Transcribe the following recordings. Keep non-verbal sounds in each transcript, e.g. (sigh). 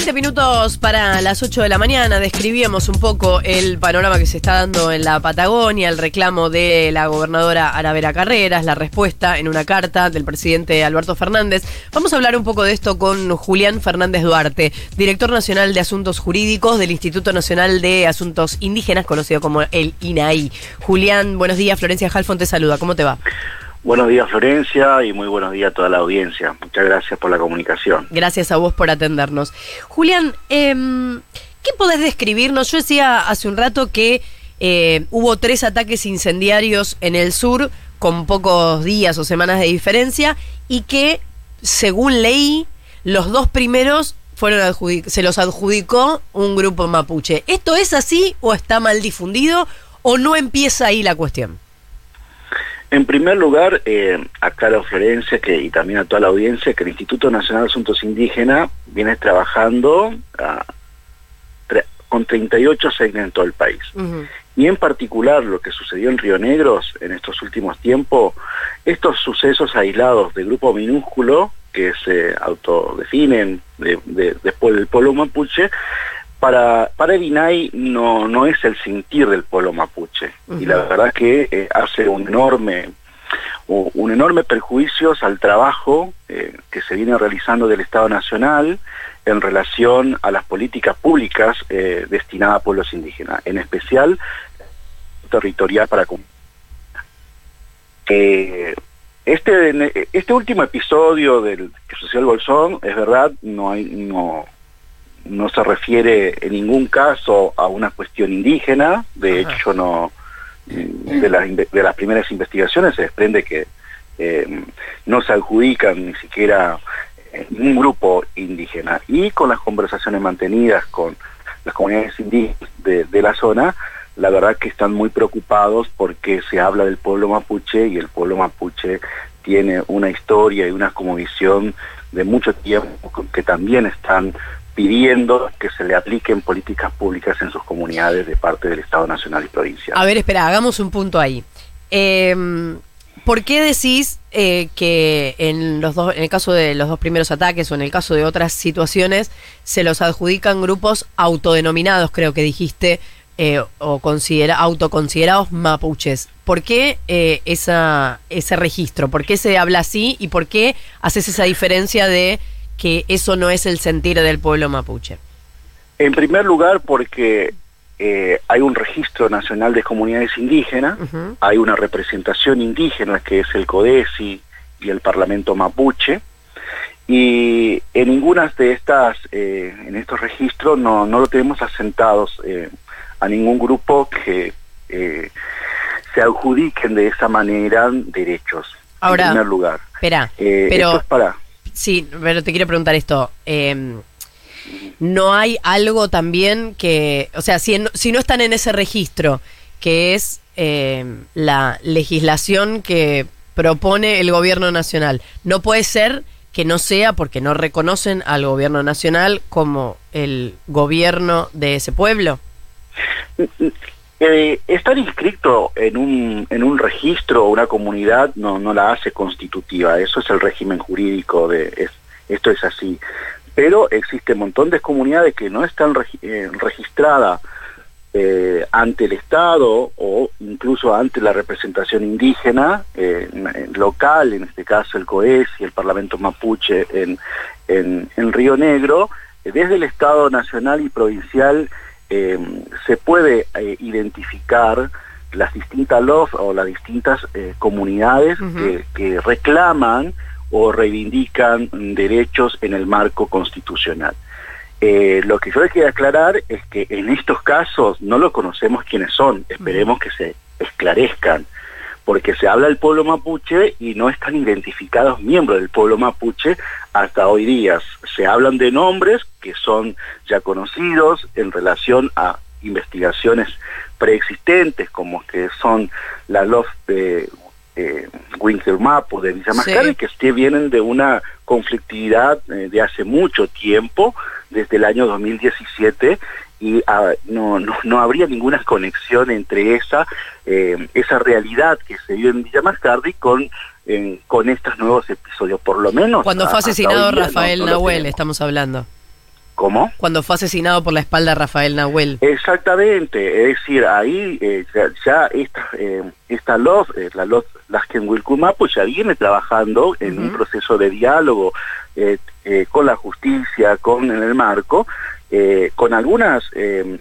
20 minutos para las 8 de la mañana. Describíamos un poco el panorama que se está dando en la Patagonia, el reclamo de la gobernadora Aravera Carreras, la respuesta en una carta del presidente Alberto Fernández. Vamos a hablar un poco de esto con Julián Fernández Duarte, director nacional de Asuntos Jurídicos del Instituto Nacional de Asuntos Indígenas, conocido como el INAI. Julián, buenos días. Florencia Halfon te saluda. ¿Cómo te va? Buenos días Florencia y muy buenos días a toda la audiencia. Muchas gracias por la comunicación. Gracias a vos por atendernos. Julián, em, ¿qué podés describirnos? Yo decía hace un rato que eh, hubo tres ataques incendiarios en el sur con pocos días o semanas de diferencia y que, según leí, los dos primeros fueron se los adjudicó un grupo mapuche. ¿Esto es así o está mal difundido o no empieza ahí la cuestión? En primer lugar, eh, aclaro Florencia que, y también a toda la audiencia que el Instituto Nacional de Asuntos Indígenas viene trabajando ah, con 38 segmentos en todo el país. Y en particular lo que sucedió en Río Negros en estos últimos tiempos, estos sucesos aislados de grupo minúsculo que se autodefinen después del pueblo mapuche, para, para el INAI no, no es el sentir del pueblo mapuche. Y la verdad que eh, hace un enorme, un enorme perjuicio al trabajo eh, que se viene realizando del Estado Nacional en relación a las políticas públicas eh, destinadas a pueblos indígenas, en especial territorial para este, este último episodio del que sucedió el Bolsón, es verdad, no hay, no, no se refiere en ningún caso a una cuestión indígena, de hecho no de, de, las primeras investigaciones se desprende que eh, no se adjudican ni siquiera un grupo indígena. Y con las conversaciones mantenidas con las comunidades indígenas de, de la zona, la verdad que están muy preocupados porque se habla del pueblo mapuche y el pueblo mapuche tiene una historia y una visión de mucho tiempo que también están pidiendo que se le apliquen políticas públicas en sus comunidades de parte del Estado Nacional y Provincial. A ver, espera, hagamos un punto ahí. Em, ¿Por qué decís eh, que en, los dos, en el caso de los dos primeros ataques o en el caso de otras situaciones se los adjudican grupos autodenominados, creo que dijiste, eh, o considera, autoconsiderados mapuches? ¿Por qué eh, esa, ese registro? ¿Por qué se habla así y por qué haces esa diferencia de que eso no es el sentir del pueblo mapuche? En primer lugar, porque eh, hay un registro nacional de comunidades indígenas, hay una representación indígena que es el CODESI y el Parlamento mapuche, y en ninguna de estas, eh, en estos registros no, no lo tenemos asentados eh, a ningún grupo que se adjudiquen de esa manera derechos. Ahora, en primer lugar. Espera, pero... para Sí, pero te quiero preguntar esto. Em, ¿No hay algo también que, o sea, si, si no están en ese registro, que es em, la legislación que propone el gobierno nacional, no puede ser que no sea porque no reconocen al gobierno nacional como el gobierno de ese pueblo? Eh, estar inscrito en un, en un registro o una comunidad no, no la hace constitutiva, eso es el régimen jurídico, de esto es así. Pero existe un montón de comunidades que no están eh, registradas eh, ante el Estado o incluso ante la representación indígena local, en este caso el COES y el Parlamento Mapuche en, en, en Río Negro, desde el Estado nacional y provincial Em, se puede eh, identificar las distintas LOF o las distintas eh, comunidades que, reclaman o reivindican derechos en el marco constitucional. Eh, lo que yo que aclarar es que en estos casos no lo conocemos quiénes son, esperemos que se esclarezcan porque se habla del pueblo mapuche y no están identificados miembros del pueblo mapuche hasta hoy día. Se hablan de nombres que son ya conocidos en relación a investigaciones preexistentes como que son la LOF de eh, Mapo, de Villa Mascardi, que vienen de una conflictividad eh, de hace mucho tiempo, desde el año 2017, y ah, no, no, habría ninguna conexión entre esa, eh, esa realidad que se vive en Villa Mascardi con, con estos nuevos episodios, por lo menos. Cuando fue asesinado Rafael Nahuel, estamos hablando. ¿Cómo? Cuando fue asesinado por la espalda Rafael Nahuel. Exactamente, es decir, ahí eh, ya, esta, eh, esta LOF, eh, la LOF Lasken Wilkumapo, ya viene trabajando en un proceso de diálogo eh, con la justicia, con en el marco, con algunas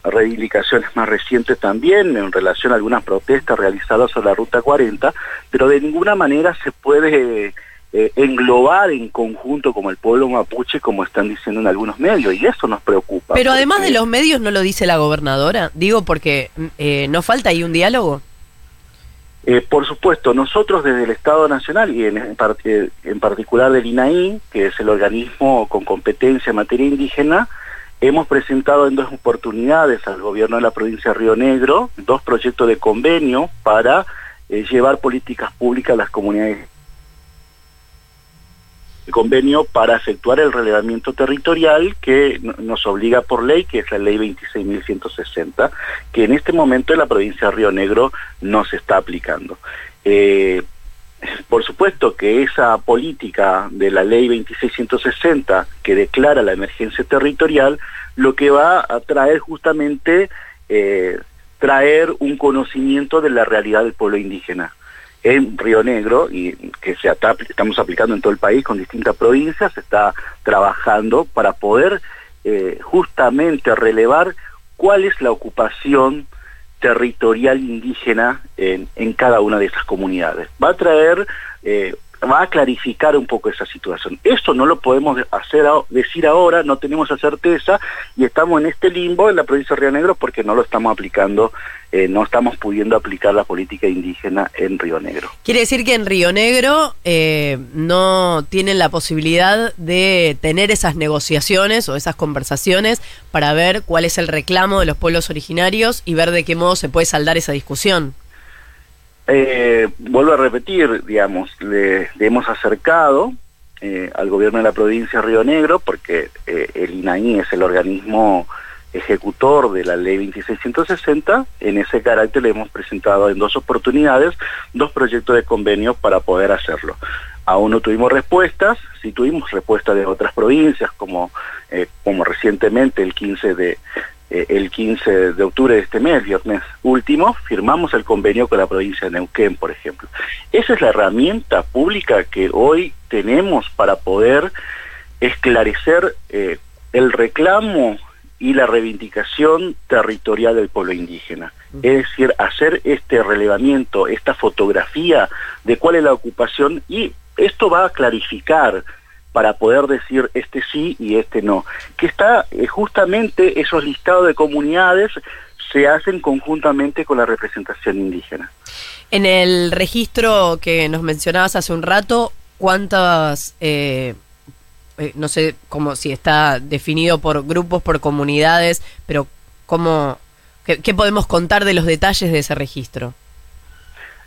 reivindicaciones más recientes también en relación a algunas protestas realizadas sobre la Ruta 40, pero de ninguna manera se puede eh, englobar en conjunto como el pueblo mapuche, como están diciendo en algunos medios, y eso nos preocupa. Pero además de los medios, ¿no lo dice la gobernadora? Digo, porque eh, ¿no falta ahí un diálogo? Eh, por supuesto, nosotros desde el Estado Nacional y en, en, particular del INAI, que es el organismo con competencia en materia indígena, hemos presentado en dos oportunidades al gobierno de la provincia de Río Negro dos proyectos de convenio para llevar políticas públicas a las comunidades convenio para efectuar el relevamiento territorial que nos obliga por ley, que es la ley 26.160, que en este momento en la provincia de Río Negro no se está aplicando. Eh, por supuesto que esa política de la ley 2660 que declara la emergencia territorial, lo que va a traer justamente eh, traer un conocimiento de la realidad del pueblo indígena. En Río Negro y que se estamos aplicando en todo el país con distintas provincias, se está trabajando para poder eh, justamente relevar cuál es la ocupación territorial indígena en, en, cada una de esas comunidades. Va a traer eh, va a clarificar un poco esa situación. Esto no lo podemos hacer decir ahora, no tenemos esa certeza y estamos en este limbo en la provincia de Río Negro porque no lo estamos aplicando, eh, no estamos pudiendo aplicar la política indígena en Río Negro. Quiere decir que en Río Negro eh, no tienen la posibilidad de tener esas negociaciones o esas conversaciones para ver cuál es el reclamo de los pueblos originarios y ver de qué modo se puede saldar esa discusión. Eh, vuelvo a repetir, digamos, le, hemos acercado eh, al gobierno de la provincia de Río Negro, porque eh, el INAI es el organismo ejecutor de la ley 2660, en ese carácter le hemos presentado en dos oportunidades dos proyectos de convenio para poder hacerlo. Aún no tuvimos respuestas, sí tuvimos respuestas de otras provincias, como, como recientemente el 15 de, eh, el 15 de octubre de este mes, viernes último, firmamos el convenio con la provincia de Neuquén, por ejemplo. Esa es la herramienta pública que hoy tenemos para poder esclarecer eh, el reclamo y la reivindicación territorial del pueblo indígena. Es decir, hacer este relevamiento, esta fotografía de cuál es la ocupación y esto va a clarificar para poder decir este sí y este no. Que está eh, justamente esos listados de comunidades se hacen conjuntamente con la representación indígena. En el registro que nos mencionabas hace un rato, ¿cuántas, eh, eh, no sé cómo si está definido por grupos, por comunidades, pero cómo, qué, qué podemos contar de los detalles de ese registro?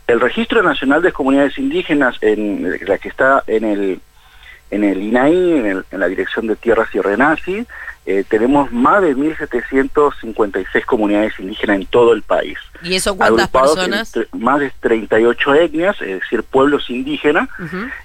El Registro Nacional de Comunidades Indígenas, en la que está en el en el INAI, en, la Dirección de Tierras y Renaci, eh, tenemos más de 1.756 comunidades indígenas en todo el país. ¿Y eso cuántas personas? más de 38 etnias, es decir, pueblos indígenas.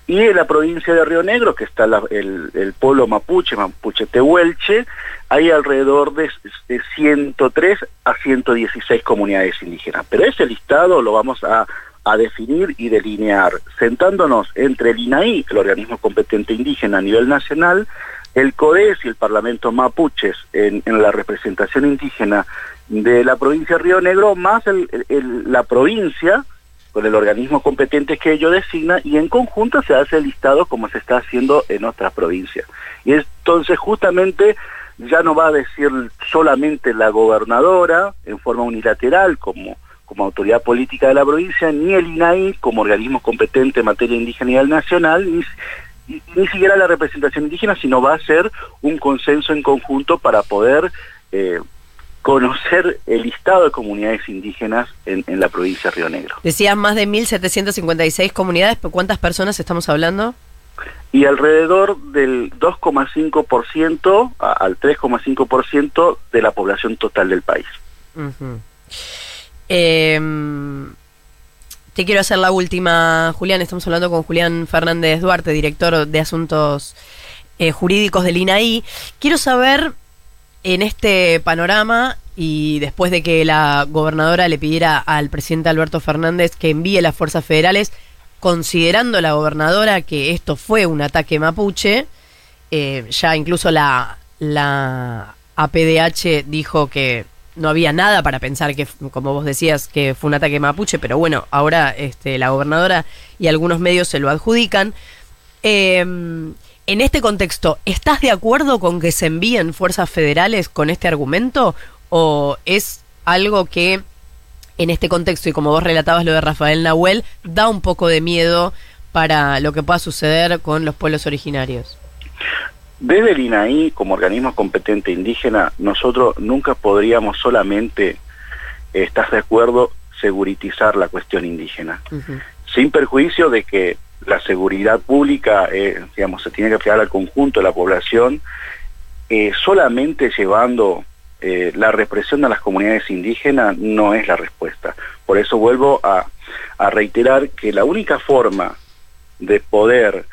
Y en la provincia de Río Negro, que está el, pueblo mapuche, mapuche tehuelche, hay alrededor de, de 103 a 116 comunidades indígenas. Pero ese listado lo vamos a a definir y delinear, sentándonos entre el INAI, el organismo competente indígena a nivel nacional, el CODES y el Parlamento Mapuches en, la representación indígena de la provincia de Río Negro, más la provincia, con el organismo competente que ello designa, y en conjunto se hace el listado como se está haciendo en otras provincias. Y entonces justamente ya no va a decir solamente la gobernadora en forma unilateral, como como autoridad política de la provincia, ni el INAI como organismo competente en materia indígena nacional, ni, ni siquiera la representación indígena, sino va a ser un consenso en conjunto para poder eh, conocer el listado de comunidades indígenas en, la provincia de Río Negro. Decías más de 1.756 comunidades, ¿cuántas personas estamos hablando? Y alrededor del 2,5% al 3,5% de la población total del país. Em, te quiero hacer la última, Julián. Estamos hablando con Julián Fernández Duarte, director de Asuntos eh, Jurídicos del INAI. Quiero saber en este panorama y después de que la gobernadora le pidiera al presidente Alberto Fernández que envíe las fuerzas federales, considerando la gobernadora que esto fue un ataque mapuche, eh, ya incluso la, la APDH dijo que no había nada para pensar que, como vos decías, que fue un ataque mapuche, pero bueno, ahora este, la gobernadora y algunos medios se lo adjudican. Eh, en este contexto, ¿estás de acuerdo con que se envíen fuerzas federales con este argumento? ¿O es algo que en este contexto, y como vos relatabas lo de Rafael Nahuel, da un poco de miedo para lo que pueda suceder con los pueblos originarios? Desde el INAI, como organismo competente indígena, nosotros nunca podríamos solamente estar de acuerdo seguritizar la cuestión indígena, sin perjuicio de que la seguridad pública, eh, digamos, se tiene que fijar al conjunto de la población, eh, solamente llevando eh, la represión de las comunidades indígenas no es la respuesta. Por eso vuelvo a, a reiterar que la única forma de poder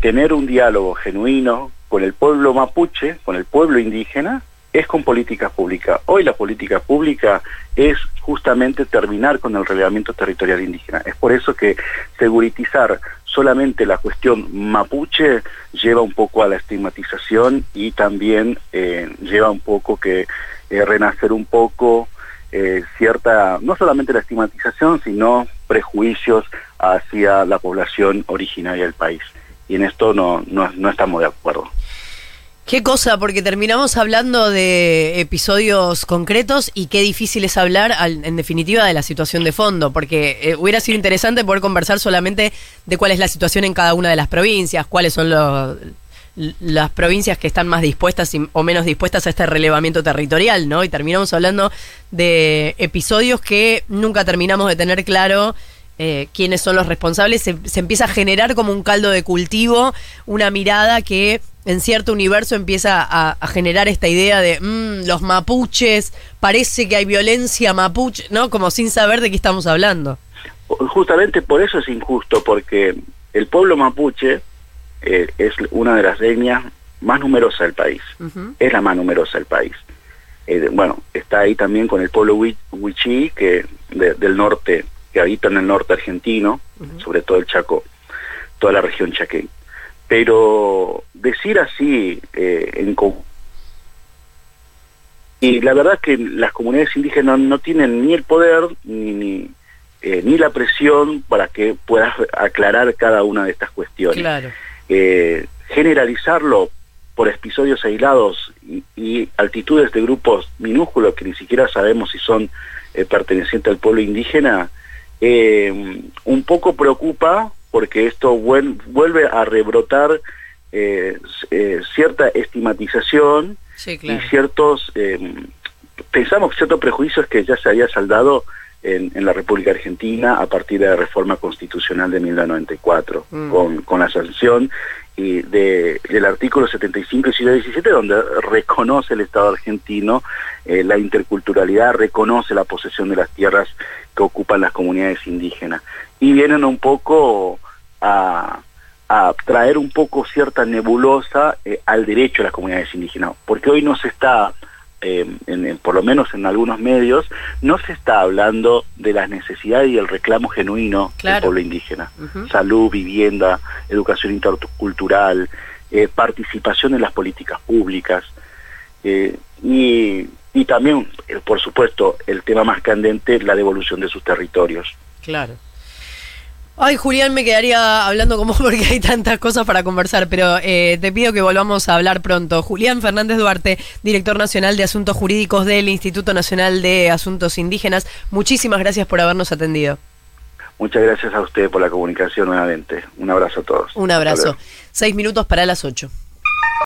tener un diálogo genuino con el pueblo mapuche, con el pueblo indígena, es con políticas públicas. Hoy la política pública es justamente terminar con el relevamiento territorial indígena. Es por eso que seguritizar solamente la cuestión mapuche lleva un poco a la estigmatización y también eh, lleva un poco que eh, renacer un poco eh, cierta, no solamente la estigmatización, sino prejuicios hacia la población originaria del país. Y en esto no, no estamos de acuerdo. Qué cosa, porque terminamos hablando de episodios concretos y qué difícil es hablar, en definitiva, de la situación de fondo, porque eh, hubiera sido interesante poder conversar solamente de cuál es la situación en cada una de las provincias, cuáles son las provincias que están más dispuestas o menos dispuestas a este relevamiento territorial, ¿no? Y terminamos hablando de episodios que nunca terminamos de tener claro eh, quiénes son los responsables, se, empieza a generar como un caldo de cultivo, una mirada que en cierto universo empieza a, generar esta idea de mm, los mapuches, parece que hay violencia mapuche, ¿no? Como sin saber de qué estamos hablando. Justamente por eso es injusto, porque el pueblo mapuche eh, es una de las etnias más numerosas del país, es la más numerosa del país. Eh, bueno, está ahí también con el pueblo huichí, que del norte que habitan el norte argentino, sobre todo el Chaco, toda la región chaqueña. Pero decir así eh, en y la verdad es que las comunidades indígenas no, tienen ni el poder ni, ni, eh, ni, la presión para que puedas aclarar cada una de estas cuestiones. Eh, generalizarlo por episodios aislados y, y, altitudes de grupos minúsculos que ni siquiera sabemos si son pertenecientes al pueblo indígena, eh, un poco preocupa porque esto vuelve a rebrotar eh, eh, cierta estigmatización y ciertos, pensamos ciertos prejuicios que ya se había saldado en, la República Argentina a partir de la reforma constitucional de 1994, mm. con, con la sanción y de, del artículo 75 y 117, donde reconoce el Estado argentino la interculturalidad, reconoce la posesión de las tierras que ocupan las comunidades indígenas. Y vienen un poco a, traer un poco cierta nebulosa eh, al derecho de las comunidades indígenas, porque hoy no se está, eh, en, por lo menos en algunos medios, no se está hablando de las necesidades y el reclamo genuino del pueblo indígena. Salud, vivienda, educación intercultural, eh, participación en las políticas públicas. y y también, eh, por supuesto, el tema más candente, la devolución de sus territorios. Claro. Ay, Julián, me quedaría hablando como (laughs) porque hay tantas cosas para conversar, pero eh, te pido que volvamos a hablar pronto. Julián Fernández Duarte, director nacional de Asuntos Jurídicos del Instituto Nacional de Asuntos Indígenas, muchísimas gracias por habernos atendido. Muchas gracias a usted por la comunicación nuevamente. Un abrazo a todos. Un abrazo. Seis minutos para las ocho.